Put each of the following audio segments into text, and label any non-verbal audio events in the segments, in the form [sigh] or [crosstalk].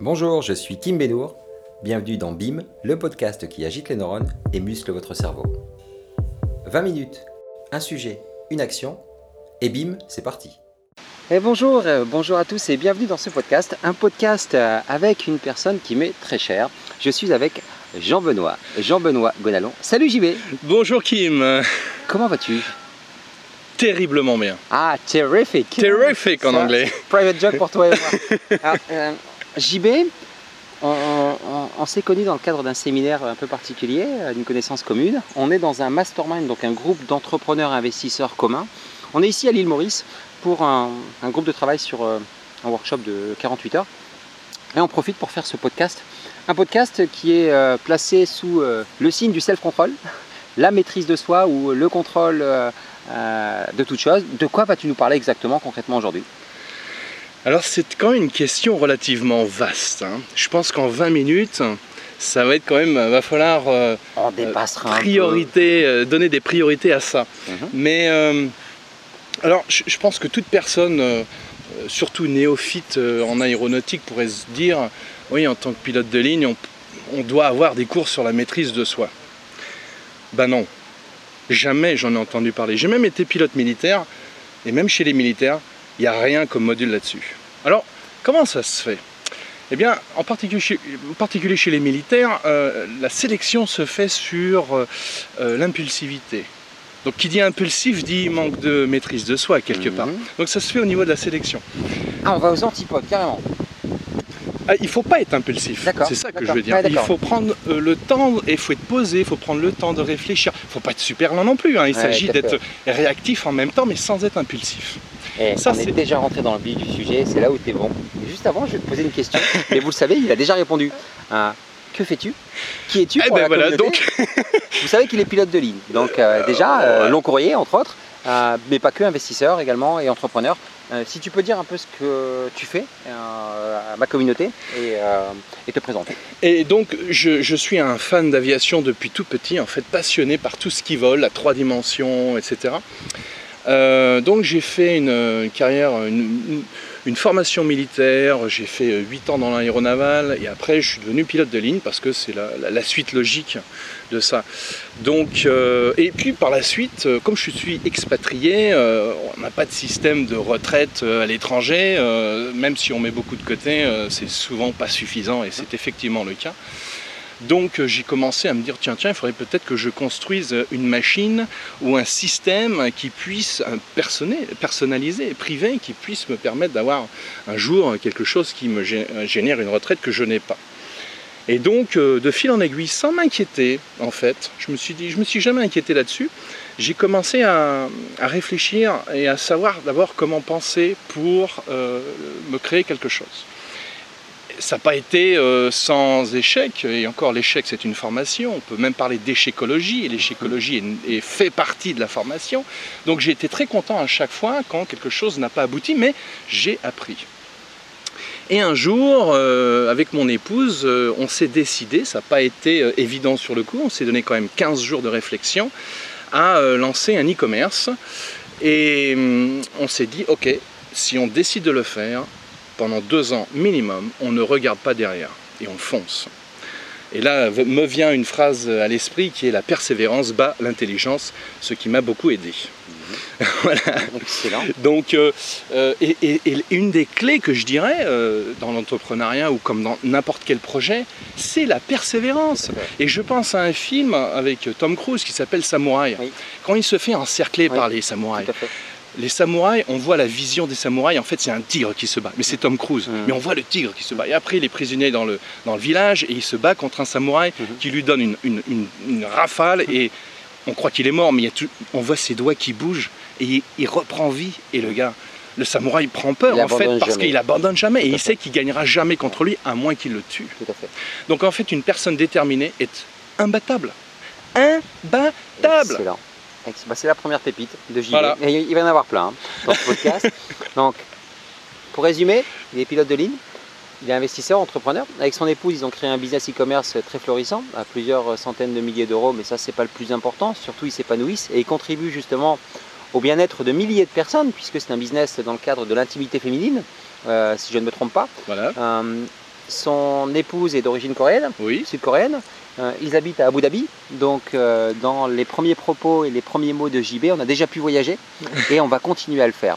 Bonjour, je suis Kim Benour. Bienvenue dans BIM, le podcast qui agite les neurones et muscle votre cerveau. 20 minutes, un sujet, une action, et BIM, c'est parti. Et bonjour, euh, bonjour à tous et bienvenue dans ce podcast, un podcast euh, avec une personne qui m'est très chère. Je suis avec Jean-Benoît, Jean-Benoît Gonalon. Salut JB Bonjour Kim Comment vas-tu? Terriblement bien. Ah, terrific Terrific en Ça, anglais. Private joke pour toi et moi. [laughs] Alors, euh, JB, on, s'est connus dans le cadre d'un séminaire un peu particulier, euh, d'une connaissance commune. On est dans un mastermind, donc un groupe d'entrepreneurs investisseurs communs. On est ici à l'île Maurice pour un, groupe de travail sur euh, un workshop de 48 heures. Et on profite pour faire ce podcast. Un podcast qui est euh, placé sous le signe du self-control, [laughs] la maîtrise de soi ou le contrôle de toute chose. De quoi vas-tu nous parler exactement concrètement aujourd'hui? Alors c'est quand même une question relativement vaste. hein. Je pense qu'en 20 minutes, ça va être quand même, va falloir euh, On dépassera un peu. priorité, euh, donner des priorités à ça. Mhm. Mais euh, alors je, je pense que toute personne, euh, euh, surtout néophyte euh, en aéronautique, pourrait se dire, oui en tant que pilote de ligne, on, on doit avoir des cours sur la maîtrise de soi. Ben non, jamais j'en ai entendu parler. J'ai même été pilote militaire, et même chez les militaires, il n'y a rien comme module là-dessus. Alors, comment ça se fait? Eh bien, en particulier chez, en particulier chez les militaires, euh, la sélection se fait sur euh, euh, l'impulsivité. Donc, qui dit impulsif dit manque de maîtrise de soi, quelque part. Mhm. Donc, ça se fait au niveau de la sélection. Ah, on va aux antipodes, carrément. Ah, il ne faut pas être impulsif. D'accord, C'est ça que je veux dire. Ouais, il faut prendre euh, le temps et il faut être posé, il faut prendre le temps de réfléchir. Il ne faut pas être super lent non plus. hein. Il s'agit d'être réactif en même temps, mais sans être impulsif. Et Ça, on est déjà rentré dans le vif du sujet, c'est là où tu es bon. Et juste avant, je vais te poser une question. [laughs] Mais vous le savez, il a déjà répondu. Ah, que fais-tu? Qui es-tu Eh ben voilà, donc Vous savez qu'il est pilote de ligne. Donc euh, déjà, euh, long courrier, entre autres, euh, mais pas que, investisseur également et entrepreneur. Euh, si tu peux dire un peu ce que tu fais euh, à ma communauté et, euh, et te présenter. Et donc, je, je suis un fan d'aviation depuis tout petit, en fait, passionné par tout ce qui vole, à trois dimensions, etc. Euh, donc, j'ai fait une, carrière, une, formation militaire, j'ai fait 8 ans dans l'aéronaval, et après, je suis devenu pilote de ligne parce que c'est la, suite logique de ça. Donc, euh, et puis par la suite, euh, comme je suis expatrié, euh, on n'a pas de système de retraite euh, à l'étranger, euh, même si on met beaucoup de côté, euh, c'est souvent pas suffisant, et c'est effectivement le cas. Donc euh, j'ai commencé à me dire, tiens, tiens, il faudrait peut-être que je construise euh, une machine ou un système qui puisse, personnel- personnalisé, privé, qui puisse me permettre d'avoir un jour euh, quelque chose qui me gé- euh, génère une retraite que je n'ai pas. Et donc, euh, de fil en aiguille, sans m'inquiéter, en fait, je me suis dit, je me suis jamais inquiété là-dessus. J'ai commencé à, réfléchir et à savoir d'abord comment penser pour euh, me créer quelque chose ça n'a pas été euh, sans échec, et encore l'échec c'est une formation, on peut même parler d'échecologie, et l'échecologie fait partie de la formation. Donc j'ai été très content à chaque fois quand quelque chose n'a pas abouti, mais j'ai appris. Et un jour, euh, avec mon épouse, euh, on s'est décidé, ça n'a pas été évident sur le coup, on s'est donné quand même 15 jours de réflexion, à lancer un e-commerce. Et hum, on s'est dit, ok, si on décide de le faire, pendant deux ans minimum, on ne regarde pas derrière et on fonce. Et là me vient une phrase à l'esprit qui est la persévérance bat l'intelligence, ce qui m'a beaucoup aidé. [laughs] voilà. Excellent. Donc, euh, euh, et, et- et une des clés que je dirais euh, dans l'entrepreneuriat ou comme dans n'importe quel projet, c'est la persévérance. Et je pense à un film avec Tom Cruise qui s'appelle Samouraï. Oui. Quand il se fait encercler Oui. par les samouraïs, Tout à fait. Les samouraïs, on voit la vision des samouraïs, en fait c'est un tigre qui se bat, mais c'est Tom Cruise, Mhm. mais on voit le tigre qui se bat. Et après il est prisonnier dans le, dans le village et il se bat contre un samouraï Mhm. qui lui donne une, une- une- une rafale et on croit qu'il est mort, mais il y a tout- on voit ses doigts qui bougent et il, il reprend vie et le gars... Le samouraï prend peur Il en fait parce qu'il abandonne jamais et il sait qu'il gagnera jamais contre lui à moins qu'il le tue. Tout à fait. Donc en fait une personne déterminée est imbattable. Imbattable Excellent. Bah, c'est la première pépite de JB. Voilà. Et il va y en avoir plein hein, dans ce [laughs] podcast. Donc, pour résumer, il est pilote de ligne, il est investisseur, entrepreneur. Avec son épouse, ils ont créé un business e-commerce très florissant, à plusieurs centaines de milliers d'euros, mais ça, c'est pas le plus important. Surtout, ils s'épanouissent et ils contribuent justement au bien-être de milliers de personnes, puisque c'est un business dans le cadre de l'intimité féminine, euh, si je ne me trompe pas. Voilà. Euh, son épouse est d'origine coréenne, Oui. sud-coréenne. Euh, ils habitent à Abu Dhabi. Donc, euh, dans les premiers propos et les premiers mots de JB, on a déjà pu voyager [laughs] et on va continuer à le faire.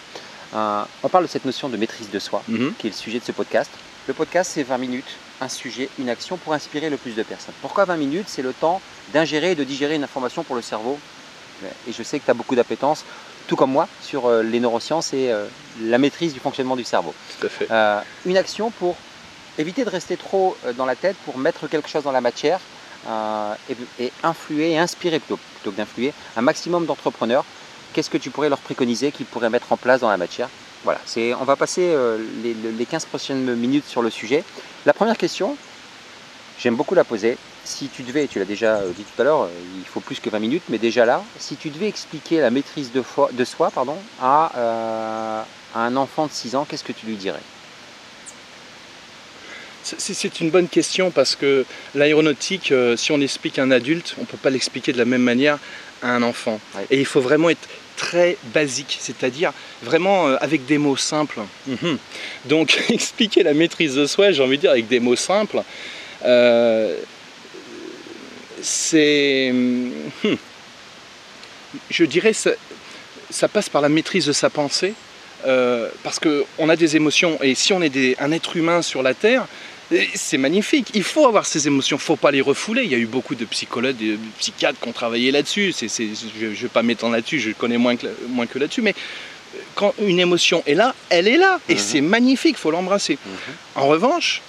Euh, on parle de cette notion de maîtrise de soi, Mhm. qui est le sujet de ce podcast. Le podcast, c'est 20 minutes, un sujet, une action pour inspirer le plus de personnes. Pourquoi 20 minutes? C'est le temps d'ingérer et de digérer une information pour le cerveau. Et je sais que tu as beaucoup d'appétence, tout comme moi, sur les neurosciences et la maîtrise du fonctionnement du cerveau. Tout à fait. Une action pour éviter de rester trop euh, dans la tête, pour mettre quelque chose dans la matière euh, et, influer et inspirer plutôt, plutôt que d'influer un maximum d'entrepreneurs. Qu'est-ce que tu pourrais leur préconiser qu'ils pourraient mettre en place dans la matière? Voilà, c'est, on va passer euh, les, les 15 prochaines minutes sur le sujet. La première question, j'aime beaucoup la poser. Si tu devais, tu l'as déjà dit tout à l'heure, il faut plus que 20 minutes, mais déjà là, si tu devais expliquer la maîtrise de, de soi pardon, à, à un enfant de 6 ans, qu'est-ce que tu lui dirais? C'est- une bonne question parce que l'aéronautique, euh, si on explique à un adulte, on ne peut pas l'expliquer de la même manière à un enfant. Ouais. Et il faut vraiment être très basique, c'est-à-dire vraiment euh, avec des mots simples. Mhm. Donc [laughs] expliquer la maîtrise de soi, j'ai envie de dire avec des mots simples, euh, c'est... hmm, je dirais ça, ça passe par la maîtrise de sa pensée. euh, parce qu'on a des émotions et si on est des- un être humain sur la Terre, C'est magnifique. Il faut avoir ces émotions. Il ne faut pas les refouler. Il y a eu beaucoup de psychologues, de psychiatres qui ont travaillé là-dessus. C'est- c'est- je ne vais pas m'étendre là-dessus. Je connais moins que, moins que là-dessus. Mais quand une émotion est là, elle est là. Et Mhm. c'est magnifique. Il faut l'embrasser. En revanche,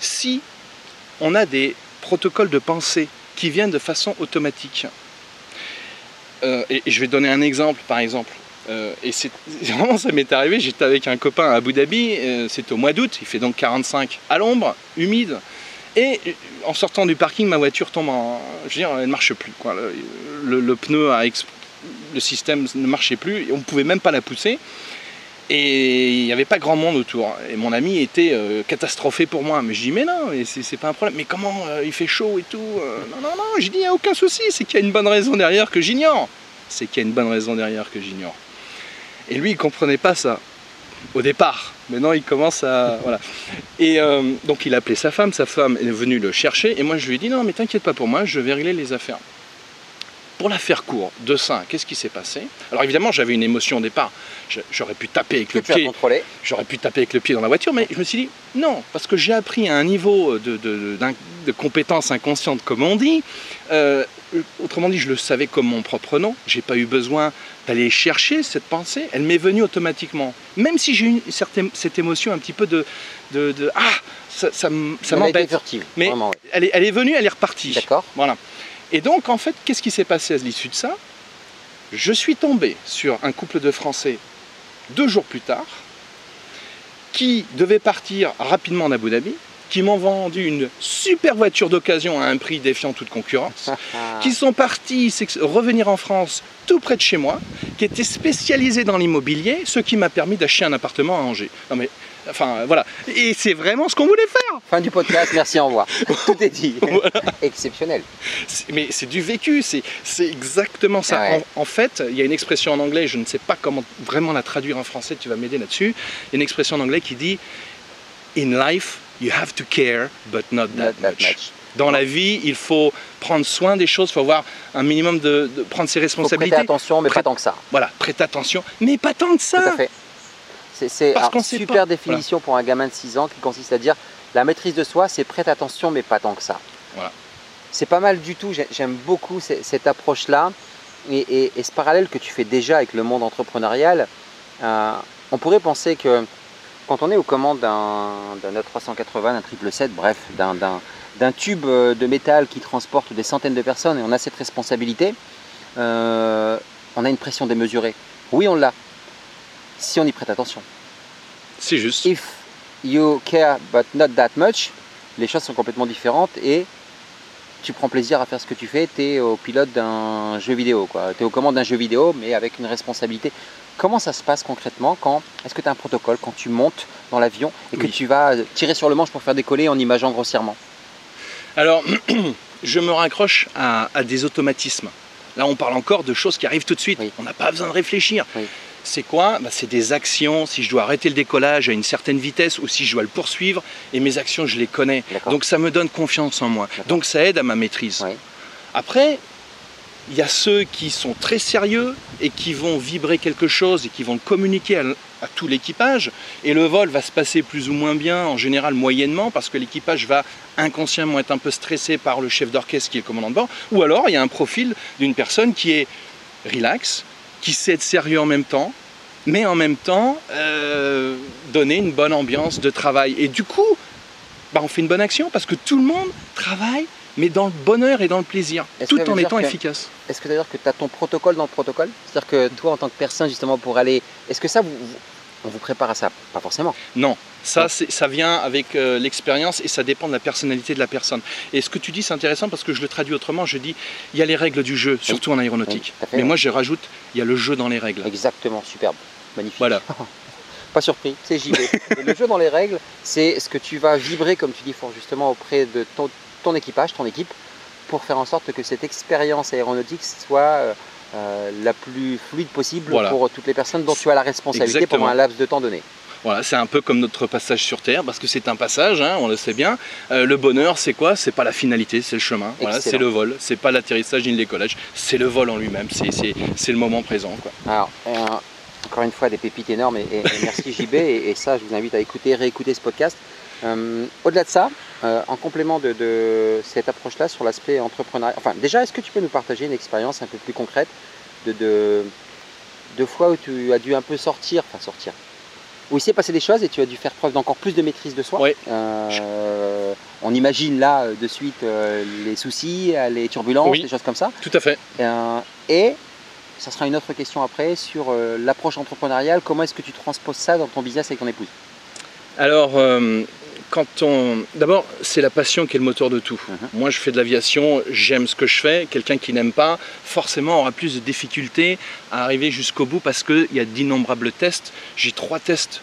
si on a des protocoles de pensée qui viennent de façon automatique, euh, et, et je vais donner un exemple, par exemple. Euh, et [laughs] c'est vraiment ça m'est arrivé. J'étais avec un copain à Abu Dhabi. euh, C'était au mois d'août. Il fait donc 45 à l'ombre, humide. Et euh, en sortant du parking, ma voiture tombe en. Je veux dire, elle ne marche plus. Quoi. Le, pneu a le système ne marchait plus. On ne pouvait même pas la pousser. Et il n'y avait pas grand monde autour. Et mon ami était euh, catastrophé pour moi. Mais je dis, mais non, c'est pas un problème. Mais comment il fait chaud et tout Non, non, non. Je dis, il n'y a aucun souci. C'est qu'il y a une bonne raison derrière que j'ignore. C'est qu'il y a une bonne raison derrière que j'ignore. Et lui, il comprenait pas ça au départ. Maintenant, il commence à. Voilà. Et euh, donc, il a appelé sa femme. Sa femme est venue le chercher. Et moi, je lui ai dit, non, mais t'inquiète pas pour moi, je vais régler les affaires. Pour la faire court, de ça, qu'est-ce qui s'est passé? Alors évidemment, j'avais une émotion au départ. J'aurais pu taper avec le pied j'aurais pu taper avec le pied dans la voiture, mais je me suis dit non, parce que j'ai appris à un niveau de, de compétence inconsciente, comme on dit. Euh, autrement dit, je le savais comme mon propre nom. J'ai pas eu besoin d'aller chercher cette pensée. Elle m'est venue automatiquement. Même si j'ai eu une certaine, cette émotion un petit peu de, de, de ah, ça, m'embête. Mais- vraiment, ouais. Elle est, elle est venue, elle est repartie. D'accord Voilà. Et donc, en fait, qu'est-ce qui s'est passé à l'issue de ça? Je suis tombé sur un couple de Français deux jours plus tard qui devaient partir rapidement en Abu Dhabi, qui m'ont vendu une super voiture d'occasion à un prix défiant toute concurrence, [laughs] qui sont partis revenir en France tout près de chez moi, qui étaient spécialisés dans l'immobilier, ce qui m'a permis d'acheter un appartement à Angers. Non mais, enfin, voilà. Et c'est vraiment ce qu'on voulait faire. Fin du podcast, merci, au revoir. [laughs] Tout est dit. [laughs] Exceptionnel. Mais c'est du vécu, c'est c'est exactement ça. Ah ouais. En, en fait, il y a une expression en anglais, je ne sais pas comment vraiment la traduire en français, tu vas m'aider là-dessus. Il y a une expression en anglais qui dit In life, you have to care, but not that, Not much. much. Dans la vie, il faut prendre soin des choses, il faut avoir un minimum de, de prendre ses responsabilités. attention, mais Prête- pas tant que ça. Voilà, prête attention, mais pas tant que Tout à ça. fait. C'est sait super pas. définition pour un gamin de 6 ans qui consiste à dire la maîtrise de soi, c'est prête attention, mais pas tant que ça. Voilà. C'est pas mal du tout. J'ai- J'aime beaucoup ce- cette approche-là et, et- et ce parallèle que tu fais déjà avec le monde entrepreneurial. Euh, on pourrait penser que quand on est aux commandes d'un d'un A380, d'un 777, bref, d'un- d'un d'un tube euh, de métal qui transporte des centaines de personnes et on a cette responsabilité, euh, on a une pression démesurée. Oui, on l'a. Si on y prête attention. C'est juste. If you care but not that much, les choses sont complètement différentes et tu prends plaisir à faire ce que tu fais, tu es au pilote d'un jeu vidéo, tu es aux commandes d'un jeu vidéo mais avec une responsabilité. Comment ça se passe concrètement quand Est-ce que tu as un protocole quand tu montes dans l'avion et que Oui. tu vas tirer sur le manche pour faire décoller en imageant grossièrement? Alors, [clears throat] je me raccroche à, à des automatismes. Là, on parle encore de choses qui arrivent tout de suite. Oui. On n'a pas besoin de réfléchir. Oui. C'est quoi? Bah, C'est des actions, si je dois arrêter le décollage à une certaine vitesse ou si je dois le poursuivre, et mes actions, je les connais. Donc ça me donne confiance en moi. Donc ça aide à ma maîtrise. Ouais. Après, il y a ceux qui sont très sérieux et qui vont vibrer quelque chose et qui vont le communiquer à tout l'équipage. Et le vol va se passer plus ou moins bien, en général moyennement, parce que l'équipage va inconsciemment être un peu stressé par le chef d'orchestre qui est le commandant de bord. Ou alors, il y a un profil d'une personne qui est relax, qui sait être sérieux en même temps, mais en même temps euh, donner une bonne ambiance de travail. Et du coup, bah, on fait une bonne action parce que tout le monde travaille, mais dans le bonheur et dans le plaisir, tout en étant que- efficace. Est-ce que d'ailleurs que tu as ton protocole dans le protocole? C'est-à-dire que toi, en tant que personne, justement, pour aller. Est-ce que ça, vous- on vous prépare à ça Pas forcément. Non, ça, c'est- ça vient avec euh, l'expérience et ça dépend de la personnalité de la personne. Et ce que tu dis, c'est intéressant parce que je le traduis autrement. Je dis, il y a les règles du jeu, surtout en aéronautique. Oui, fait, Mais moi, je rajoute, il y a le jeu dans les règles. Exactement, superbe. Magnifique. Voilà. [laughs] Pas surpris, c'est JB. Le jeu dans les règles, c'est ce que tu vas vibrer, comme tu dis fort justement, auprès de ton, ton équipage, ton équipe, pour faire en sorte que cette expérience aéronautique soit euh, euh, la plus fluide possible Voilà. pour toutes les personnes dont tu as la responsabilité Exactement. pendant un laps de temps donné. Voilà, c'est un peu comme notre passage sur Terre, parce que c'est un passage, hein, on le sait bien. Euh, le bonheur, c'est quoi? C'est pas la finalité, c'est le chemin. Voilà, c'est le vol. C'est pas l'atterrissage ni le décollage. C'est le vol en lui-même. C'est, le moment présent. Quoi. Alors, euh, encore une fois, des pépites énormes et, et- et merci [laughs] JB. Et, et ça, je vous invite à écouter, réécouter ce podcast. Euh, Au-delà de ça, euh, en complément de, de cette approche-là sur l'aspect entrepreneurial, enfin, déjà, est-ce que tu peux nous partager une expérience un peu plus concrète de, de, de fois où tu as dû un peu sortir, enfin sortir, où il s'est passé des choses et tu as dû faire preuve d'encore plus de maîtrise de soi? Euh, On imagine là de suite les soucis, les turbulences, Oui. des choses comme ça. Tout à fait. Et ça sera une autre question après sur l'approche entrepreneuriale. Comment est-ce que tu transposes ça dans ton business avec ton épouse? Alors, euh, quand on. D'abord, c'est la passion qui est le moteur de tout. Mhm. Moi, je fais de l'aviation, j'aime ce que je fais. Quelqu'un qui n'aime pas, forcément, aura plus de difficultés à arriver jusqu'au bout parce qu'il y a d'innombrables tests. J'ai trois tests,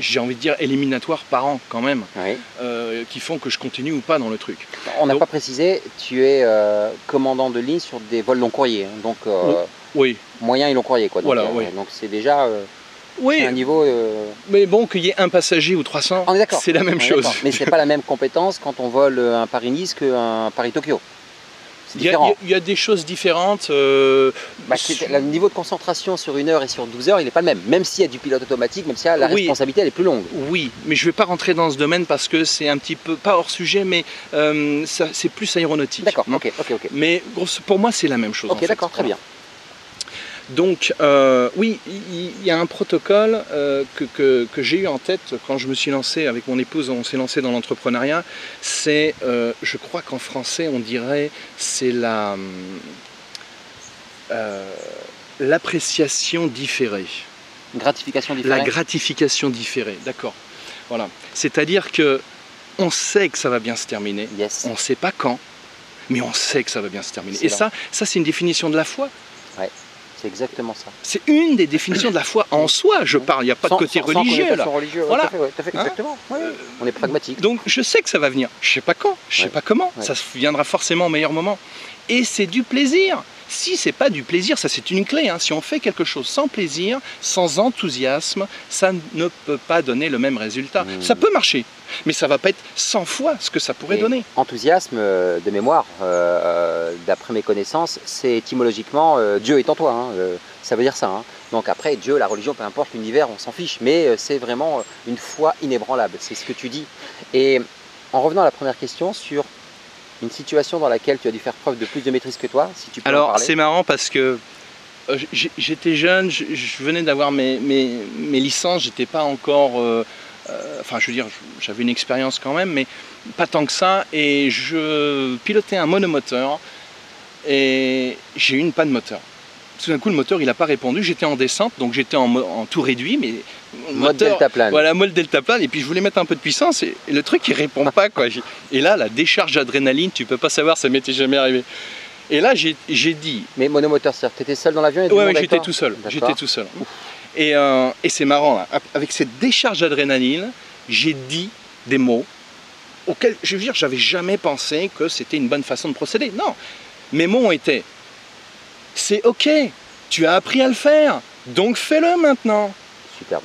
j'ai envie de dire, éliminatoires par an, quand même, Oui. euh, qui font que je continue ou pas dans le truc. On n'a pas précisé, tu es euh, commandant de ligne sur des vols long courrier, hein, donc euh, Oui, moyen et long courrier. Quoi. Donc, Voilà, oui. donc c'est déjà oui, un niveau. euh, mais bon, qu'il y ait un passager ou 300, On est d'accord. c'est la même chose. Mais c'est pas la même compétence quand on vole euh, un Paris-Nice qu'un Paris-Tokyo. C'est Il y, a, différent. il y a des choses différentes. euh, Bah, le niveau de concentration sur une heure et sur 12 heures, il n'est pas le même. Même s'il y a du pilote automatique, même si la Oui. responsabilité elle est plus longue. Oui, mais je ne vais pas rentrer dans ce domaine parce que c'est un petit peu, pas hors sujet, mais euh, c'est plus aéronautique. D'accord, ok, ok, ok. Mais pour moi, c'est la même chose. Ok, d'accord, très bien. Donc, euh, oui, il y, a un protocole euh, que, que- que j'ai eu en tête quand je me suis lancé avec mon épouse, on s'est lancé dans l'entrepreneuriat. C'est, euh, je crois qu'en français, on dirait, c'est la l'appréciation différée. Gratification La différente. gratification différée, d'accord. Voilà. C'est-à-dire que on sait que ça va bien se terminer. Yes. On ne sait pas quand, mais on sait que ça va bien se terminer. Et ça, ça c'est une définition de la foi. C'est exactement ça. C'est une des définitions de la foi en soi, je parle. Il n'y a pas Sans- de côté sans- sans religieux là. ouais, Voilà. tout à fait, ouais, tout à fait, exactement. Ouais. On est pragmatique. Donc je sais que ça va venir. Je sais pas quand, je sais pas comment. Ça viendra forcément au meilleur moment. Et c'est du plaisir. Si c'est pas du plaisir, ça c'est une clé. hein. Si on fait quelque chose sans plaisir, sans enthousiasme, ça ne peut pas donner le même résultat. Mmh. Ça peut marcher, mais ça va pas être 100 fois ce que ça pourrait Et donner. Enthousiasme euh, de mémoire, euh, euh, d'après mes connaissances, c'est étymologiquement euh, Dieu est en toi. hein, ça veut dire ça. hein. Donc après, Dieu, la religion, peu importe l'univers, on s'en fiche. Mais c'est vraiment une foi inébranlable. C'est ce que tu dis. Et en revenant à la première question sur une situation dans laquelle tu as dû faire preuve de plus de maîtrise que toi, si tu peux Alors c'est marrant parce que euh, j'étais jeune, je, je venais d'avoir mes, mes, mes licences, j'étais pas encore. euh, euh, enfin, je veux dire, j'avais une expérience quand même, mais pas tant que ça. Et je pilotais un monomoteur et j'ai eu une panne moteur. Tout d'un coup, le moteur, il n'a pas répondu. J'étais en descente, donc j'étais en, tout réduit, mais Mode moteur, deltaplane. voilà, mode deltaplane. Et puis je voulais mettre un peu de puissance et, et le truc, il répond pas. Quoi. Et là, la décharge d'adrénaline, tu peux pas savoir, ça m'était jamais arrivé. Et là, j'ai dit, Mais monomoteur, c'est-à-dire que tu étais seul dans l'avion du Ouais, j'étais tout seul. J'étais tout seul. Et, euh, et c'est marrant, là. avec cette décharge d'adrénaline, j'ai dit des mots auxquels, je veux dire, j'avais jamais pensé que c'était une bonne façon de procéder. Non, mes mots ont été c'est ok, tu as appris à le faire, Donc fais-le maintenant. Superbe.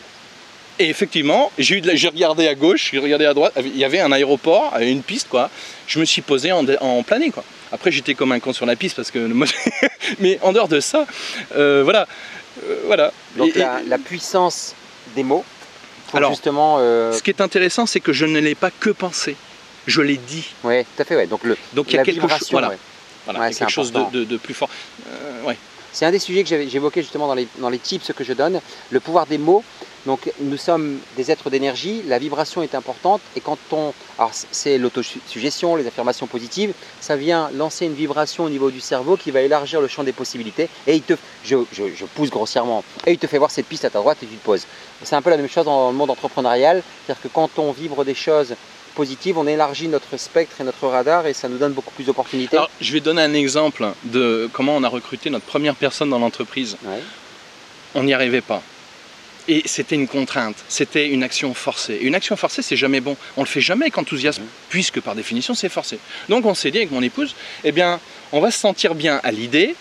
Et effectivement, j'ai eu regardé à gauche, j'ai regardé à droite, il y avait un aéroport, euh, une piste quoi. Je me suis posé en, en plané quoi. Après j'étais comme un con sur la piste parce que [laughs] mais en dehors de ça, euh, voilà, Euh, voilà. Donc Et- et- la, puissance des mots pour Alors, justement. euh, ce qui est intéressant, c'est que je ne l'ai pas que pensé, je l'ai dit. Ouais, tout à fait. Ouais. Donc le, Donc il y a quelque chose, voilà, ouais. Voilà, Ouais, quelque chose de, important. de- de plus fort. Euh, ouais. C'est un des sujets que j'évoquais justement dans les, dans les tips que je donne, le pouvoir des mots. Donc nous sommes des êtres d'énergie, la vibration est importante et quand on... Alors c'est l'autosuggestion, les affirmations positives, ça vient lancer une vibration au niveau du cerveau qui va élargir le champ des possibilités et il te... Je, je- je pousse grossièrement. Et il te fait voir cette piste à ta droite et tu te poses. C'est un peu la même chose dans le monde entrepreneurial, c'est-à-dire que quand on vibre des choses on élargit notre spectre et notre radar et ça nous donne beaucoup plus d'opportunités. Alors je vais donner un exemple de comment on a recruté notre première personne dans l'entreprise. Ouais. on n'y arrivait pas. Et c'était une contrainte, c'était une action forcée. Et une action forcée, c'est jamais bon. On le fait jamais avec enthousiasme, puisque par définition, c'est forcé. Donc on s'est dit avec mon épouse, eh bien, on va se sentir bien à l'idée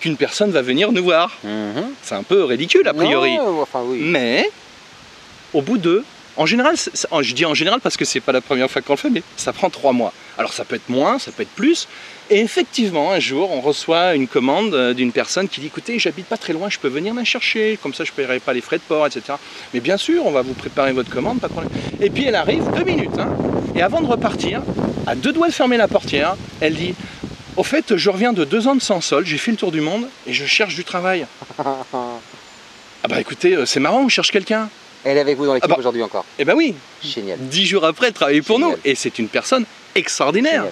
qu'une personne va venir nous voir. Mhm. C'est un peu ridicule a priori. Non, enfin oui. Mais au bout de, en général, je dis en général parce que c'est pas la première fois qu'on le fait, mais ça prend trois mois. Alors ça peut être moins, ça peut être plus. Et effectivement, un jour, on reçoit une commande euh, d'une personne qui dit "Écoutez, j'habite pas très loin, je peux venir la chercher, comme ça je paierai pas les frais de port, etc." Mais bien sûr, on va vous préparer votre commande, pas de problème. Et puis elle arrive deux minutes, hein, et avant de repartir, à deux doigts de fermer la portière, elle dit "Au fait, je reviens de deux ans de sans sol, j'ai fait le tour du monde et je cherche du travail." [laughs] Ah bah écoutez, euh, c'est marrant, on cherche quelqu'un. Elle est avec vous dans l'équipe Ah bah. aujourd'hui encore. Eh ben oui, Génial. dix jours après, elle travaille pour Génial. nous. Et c'est une personne extraordinaire.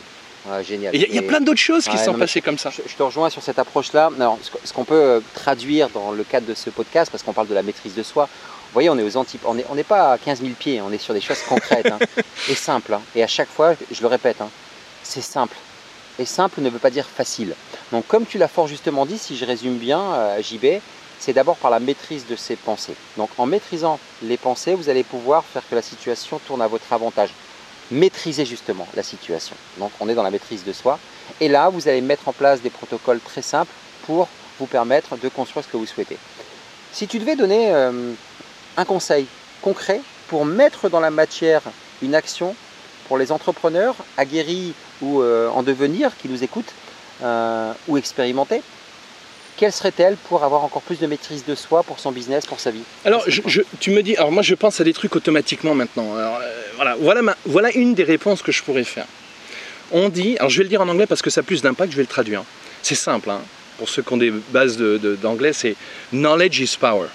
Génial. Ouais. Et Il y, a- y plein d'autres choses qui Ouais, sont non, passées comme ça. Je, je te rejoins sur cette approche-là. Alors, ce qu'on peut euh, traduire dans le cadre de ce podcast, parce qu'on parle de la maîtrise de soi, vous voyez, on est aux antipodes. On n'est on n'est pas à 15 000 pieds, on est sur des choses concrètes hein, [laughs] et simples. hein. Et à chaque fois, je le répète, hein, c'est simple. Et simple ne veut pas dire facile. Donc, comme tu l'as fort justement dit, si je résume bien, euh, JB, c'est d'abord par la maîtrise de ses pensées. Donc, en maîtrisant les pensées, vous allez pouvoir faire que la situation tourne à votre avantage. Maîtriser justement la situation. Donc, on est dans la maîtrise de soi. Et là, vous allez mettre en place des protocoles très simples pour vous permettre de construire ce que vous souhaitez. Si tu devais donner euh, un conseil concret pour mettre dans la matière une action pour les entrepreneurs aguerris ou euh, en devenir qui nous écoutent euh, ou expérimentés, quelle serait-elle pour avoir encore plus de maîtrise de soi pour son business, pour sa vie? Alors, tu me dis, alors moi je pense à des trucs automatiquement maintenant. Euh, voilà, voilà, une des réponses que je pourrais faire. On dit, alors je vais le dire en anglais parce que ça a plus d'impact, je vais le traduire. C'est simple, hein. pour ceux qui ont des bases d'anglais, c'est knowledge is power.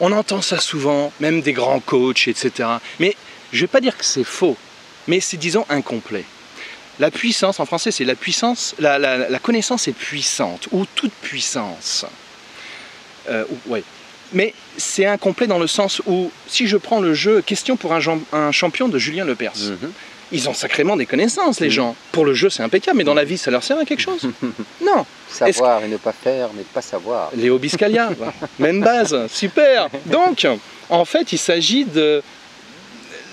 On entend ça souvent, même des grands coachs, etc. Mais je ne vais pas dire que c'est faux, mais c'est disons incomplet. La puissance, en français, c'est la puissance, la, la- la connaissance est puissante, ou toute puissance. Euh, ouais. Mais c'est incomplet dans le sens où, si je prends le jeu Question pour un, champion de Julien Lepers, Mhm. ils ont sacrément des connaissances, les gens. Pour le jeu, c'est impeccable, mais dans la vie, ça leur sert à quelque chose [laughs] Non. Savoir et ne pas faire, mais pas savoir. Léo Biscaglia, [laughs] même base, super. Donc, en fait, il s'agit de.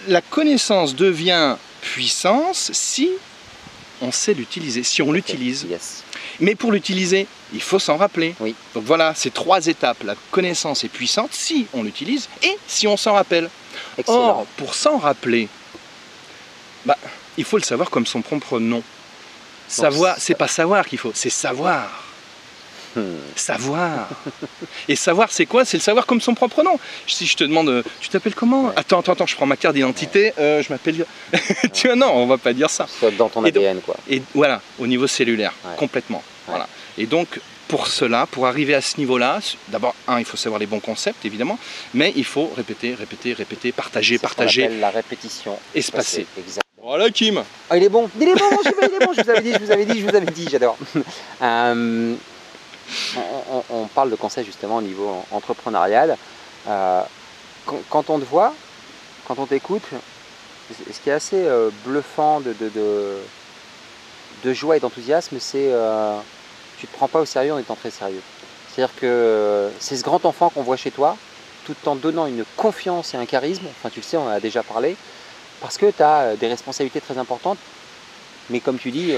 La connaissance devient puissance si on sait l'utiliser, si on l'utilise. Yes. Mais pour l'utiliser, il faut s'en rappeler. Oui. Donc voilà, ces trois étapes. La connaissance est puissante si on l'utilise et si on s'en rappelle. Excellent. Or, pour s'en rappeler, bah, il faut le savoir comme son propre nom. Savoir, c'est pas savoir qu'il faut, c'est savoir. Hmm. Savoir. Et savoir, c'est quoi? C'est le savoir comme son propre nom. Si je te demande, euh, tu t'appelles comment? Ouais. Attends, attends, attends, je prends ma carte d'identité, euh, je m'appelle. [laughs] tu vois, non, on va pas dire ça. Soit dans ton Et donc- ADN, quoi. Et voilà, au niveau cellulaire, Ouais. complètement. Ouais. Voilà. Et donc, pour cela, pour arriver à ce niveau-là, d'abord, un, il faut savoir les bons concepts, évidemment, mais il faut répéter, répéter, répéter, partager, partager, la répétition. espacer. Voilà, Kim Ah, il est bon, il est bon, mon il est bon, je vous avais dit, je vous avais dit, je vous avais dit, j'adore. [laughs] Euh, on, parle de conseils justement au niveau entrepreneurial. Euh, quand, on te voit, quand on t'écoute, ce qui est assez euh, bluffant de, joie et d'enthousiasme, c'est euh, tu te prends pas au sérieux en étant très sérieux. C'est-à-dire que euh, c'est ce grand enfant qu'on voit chez toi, tout en donnant une confiance et un charisme, enfin tu le sais, on en a déjà parlé, parce que tu as des responsabilités très importantes, mais comme tu dis,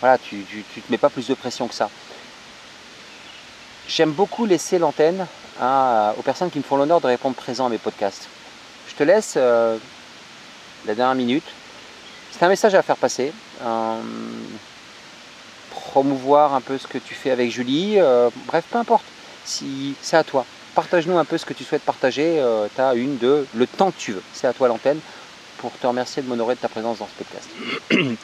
voilà, tu ne te mets pas plus de pression que ça. J'aime beaucoup laisser l'antenne à- aux personnes qui me font l'honneur de répondre présent à mes podcasts. Je te laisse euh, la dernière minute. C'est un message à faire passer. euh, promouvoir un peu ce que tu fais avec Julie. euh, bref, peu importe. Si c'est à toi. Partage-nous un peu ce que tu souhaites partager. tu as une, deux, le temps que tu veux. C'est à toi l'antenne pour te remercier de m'honorer de ta présence dans ce podcast. [clears throat]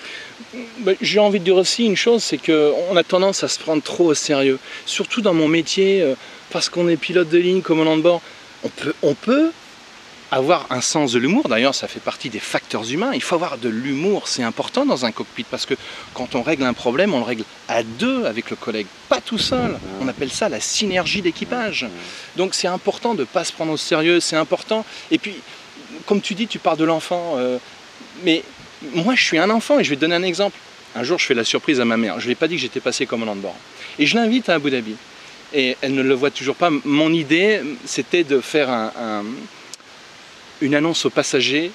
Ben, J'ai envie de dire aussi une chose, c'est qu'on a tendance à se prendre trop au sérieux. Surtout dans mon métier, euh, parce qu'on est pilote de ligne, commandant de bord. On peut, on peut avoir un sens de l'humour. D'ailleurs, ça fait partie des facteurs humains. Il faut avoir de l'humour, c'est important dans un cockpit, parce que quand on règle un problème, on le règle à deux avec le collègue, pas tout seul. On appelle ça la synergie d'équipage. Donc c'est important de ne pas se prendre au sérieux, c'est important. Et puis, comme tu dis, tu parles de l'enfant, euh, mais moi je suis un enfant et je vais te donner un exemple. Un jour je fais la surprise à ma mère, je ne lui ai pas dit que j'étais passé commandant de bord. Et je l'invite à Abu Dhabi. Et elle ne le voit toujours pas. Mon idée, c'était de faire un- un- une annonce aux passagers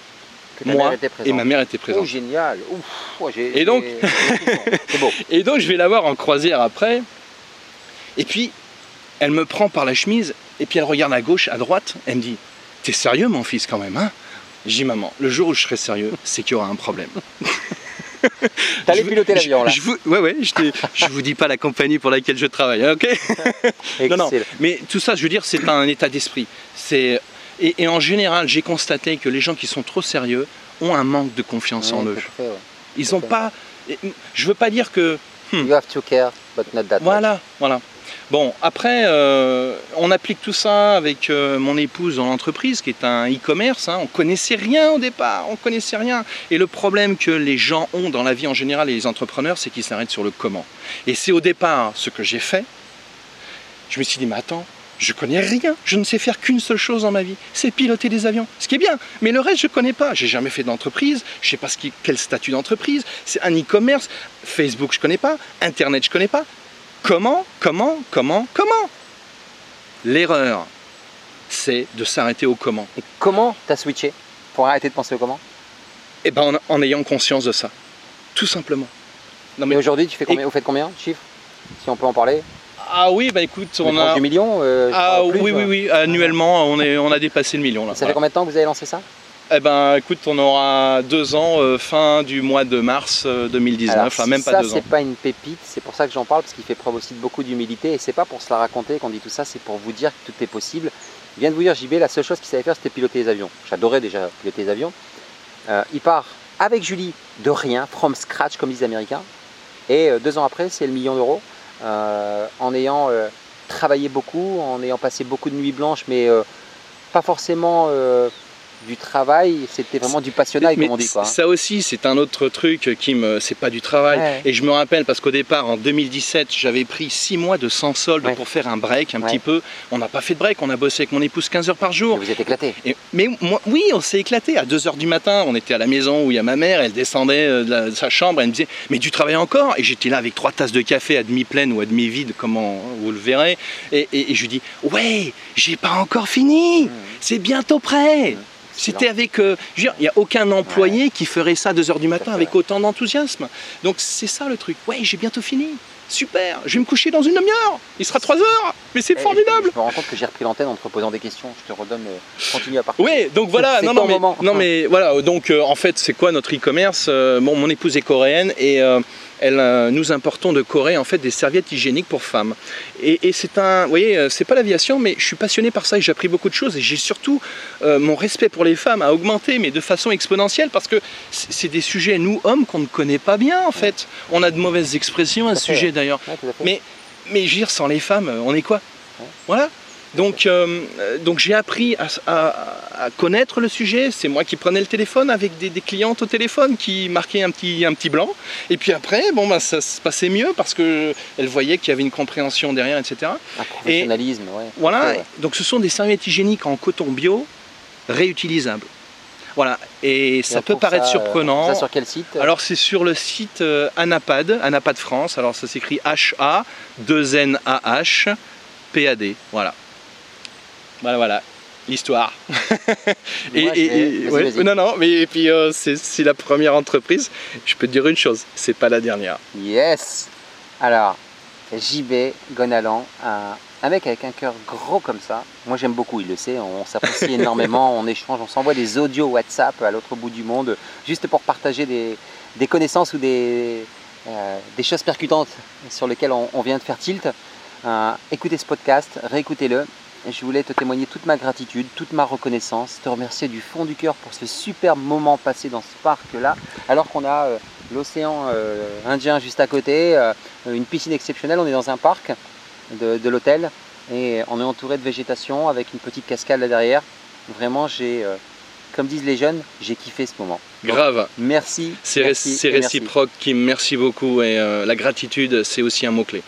Que Moi mère était présente. et ma mère était Oh, présente. génial. Ouf, oh, j'ai- Et donc- [laughs] beau. Et donc je vais la voir en croisière après. Et puis elle me prend par la chemise et puis elle regarde à gauche, à droite. Elle me dit T'es sérieux mon fils quand même hein? Je dis maman, le jour où je serai sérieux, c'est qu'il y aura un problème. [laughs] T'allais piloter l'avion là. Je, vous, ouais, ouais, je, te- je vous dis pas la compagnie pour laquelle je travaille, hein, ok? Non. Mais tout ça, je veux dire, c'est un état d'esprit. C'est et, et en général, j'ai constaté que les gens qui sont trop sérieux ont un manque de confiance en eux. fait, ouais. Ils ont pas. Je veux pas dire que You have to care, but not that much. Voilà, voilà. Bon, après, euh, on applique tout ça avec euh, mon épouse dans l'entreprise, qui est un e-commerce. hein. On connaissait rien au départ, on connaissait rien. Et le problème que les gens ont dans la vie en général et les entrepreneurs, c'est qu'ils s'arrêtent sur le comment. Et c'est au départ ce que j'ai fait. Je me suis dit, mais attends, je connais rien. Je ne sais faire qu'une seule chose dans ma vie, c'est piloter des avions. Ce qui est bien, mais le reste, je connais pas. J'ai jamais fait d'entreprise. Je sais pas ce quel statut d'entreprise. C'est un e-commerce. Facebook, je connais pas. Internet, je connais pas. Comment, comment, comment, comment L'erreur, c'est de s'arrêter au comment. Et comment t'as switché pour arrêter de penser au comment? Et ben en, en ayant conscience de ça, tout simplement. Non Et mais aujourd'hui, tu fais combien, vous faites combien de chiffres Si on peut en parler. Ah oui, bah écoute, On on a du million euh, ah plus, oui oui oui, annuellement on est on a dépassé le million là. Ça fait combien de temps que vous avez lancé ça? Eh ben écoute, on aura deux ans euh, fin du mois de mars euh, 2019, Alors, enfin même ça, pas deux ans. c'est pas une pépite, c'est pour ça que j'en parle, parce qu'il fait preuve aussi de beaucoup d'humilité, et c'est pas pour se la raconter qu'on dit tout ça, c'est pour vous dire que tout est possible. Il vient de vous dire, JB, la seule chose qu'il savait faire, c'était piloter les avions. J'adorais déjà piloter les avions. Euh, il part avec Julie de rien, from scratch, comme disent les Américains, et euh, deux ans après, c'est le million d'euros, euh, en ayant euh, travaillé beaucoup, en ayant passé beaucoup de nuits blanches, mais euh, pas forcément euh, du travail, c'était vraiment du passionnat, comme on dit. Quoi. Ça aussi, c'est un autre truc qui me. C'est pas du travail. Ouais. Et je me rappelle parce qu'au départ, en 2017, j'avais pris 6 mois de sans solde Ouais. pour faire un break un Ouais. petit peu. On n'a pas fait de break, on a bossé avec mon épouse 15 heures par jour. Et vous êtes éclaté. Et- mais moi, oui, on s'est éclaté. À 2 heures du matin, on était à la maison où il y a ma mère, elle descendait euh, de, la- de sa chambre, elle me disait Mais tu travailles encore? Et j'étais là avec trois tasses de café à demi pleine ou à demi vide, comment vous le verrez. Et, et- et je lui dis Ouais, j'ai pas encore fini, c'est bientôt prêt. C'était avec. euh, je veux dire, il n'y a aucun employé qui ferait ça à 2 heures du matin avec autant d'enthousiasme. Donc c'est ça le truc. Ouais, j'ai bientôt fini. Super, je vais me coucher dans une demi-heure. Il sera 3 heures. Mais c'est formidable. Je me rends compte que j'ai repris l'antenne en te posant des questions. Je te redonne. euh, continue à partager. Oui, donc voilà, non, non, mais, non mais voilà, donc euh, en fait c'est quoi notre e-commerce? Euh, Bon, mon épouse est coréenne et euh, elle, euh, nous importons de Corée en fait des serviettes hygiéniques pour femmes. Et, et c'est un, vous voyez, euh, c'est pas l'aviation, mais je suis passionné par ça et j'ai appris beaucoup de choses et j'ai surtout euh, mon respect pour les femmes a augmenté, mais de façon exponentielle parce que c'est des sujets nous hommes qu'on ne connaît pas bien en fait. On a de mauvaises expressions à ce sujet d'ailleurs. Mais, mais je veux dire, sans les femmes, on est quoi? Voilà. Donc, euh, euh, donc j'ai appris à, à- à connaître le sujet. C'est moi qui prenais le téléphone avec des, des clientes au téléphone qui marquaient un petit, un petit blanc. Et puis après, bon, bah, ça se passait mieux parce qu'elles voyaient qu'il y avait une compréhension derrière, etc. Un professionnalisme, ouais. Voilà. Ouais, ouais. Donc ce sont des serviettes hygiéniques en coton bio réutilisables. Voilà. Et Et ça peut paraître ça, euh, surprenant. Ça sur quel site Alors c'est sur le site euh, Anapad, Anapad France. Alors ça s'écrit H-A 2 N A H P A D. Voilà. Voilà voilà. L'histoire. [laughs] et, Moi, je et- vais- et- vas-y, ouais, vas-y. non non mais et puis euh, c'est la première entreprise. Je peux te dire une chose, c'est pas la dernière. Yes Alors, JB Gonalan, un, avec avec un cœur gros comme ça. Moi j'aime beaucoup, il le sait, on s'apprécie [laughs] énormément, on échange, on s'envoie des audios WhatsApp à l'autre bout du monde, juste pour partager des, des connaissances ou des, euh, des choses percutantes sur lesquelles on, on vient de faire tilt. Euh, écoutez ce podcast, réécoutez-le. Je voulais te témoigner toute ma gratitude, toute ma reconnaissance, te remercier du fond du cœur pour ce superbe moment passé dans ce parc-là, alors qu'on a euh, l'océan euh, Indien juste à côté, euh, une piscine exceptionnelle, on est dans un parc de, de l'hôtel et on est entouré de végétation avec une petite cascade là derrière. Vraiment, j'ai, comme disent les jeunes, j'ai kiffé ce moment. Grave. Merci. C'est ré- réciproque, Kim. Merci beaucoup. Et la gratitude, c'est aussi un mot-clé.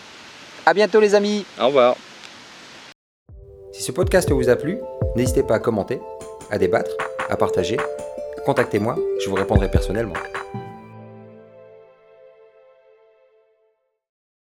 À bientôt les amis. Au revoir. Si ce podcast vous a plu, n'hésitez pas à commenter, à débattre, à partager. Contactez-moi, je vous répondrai personnellement.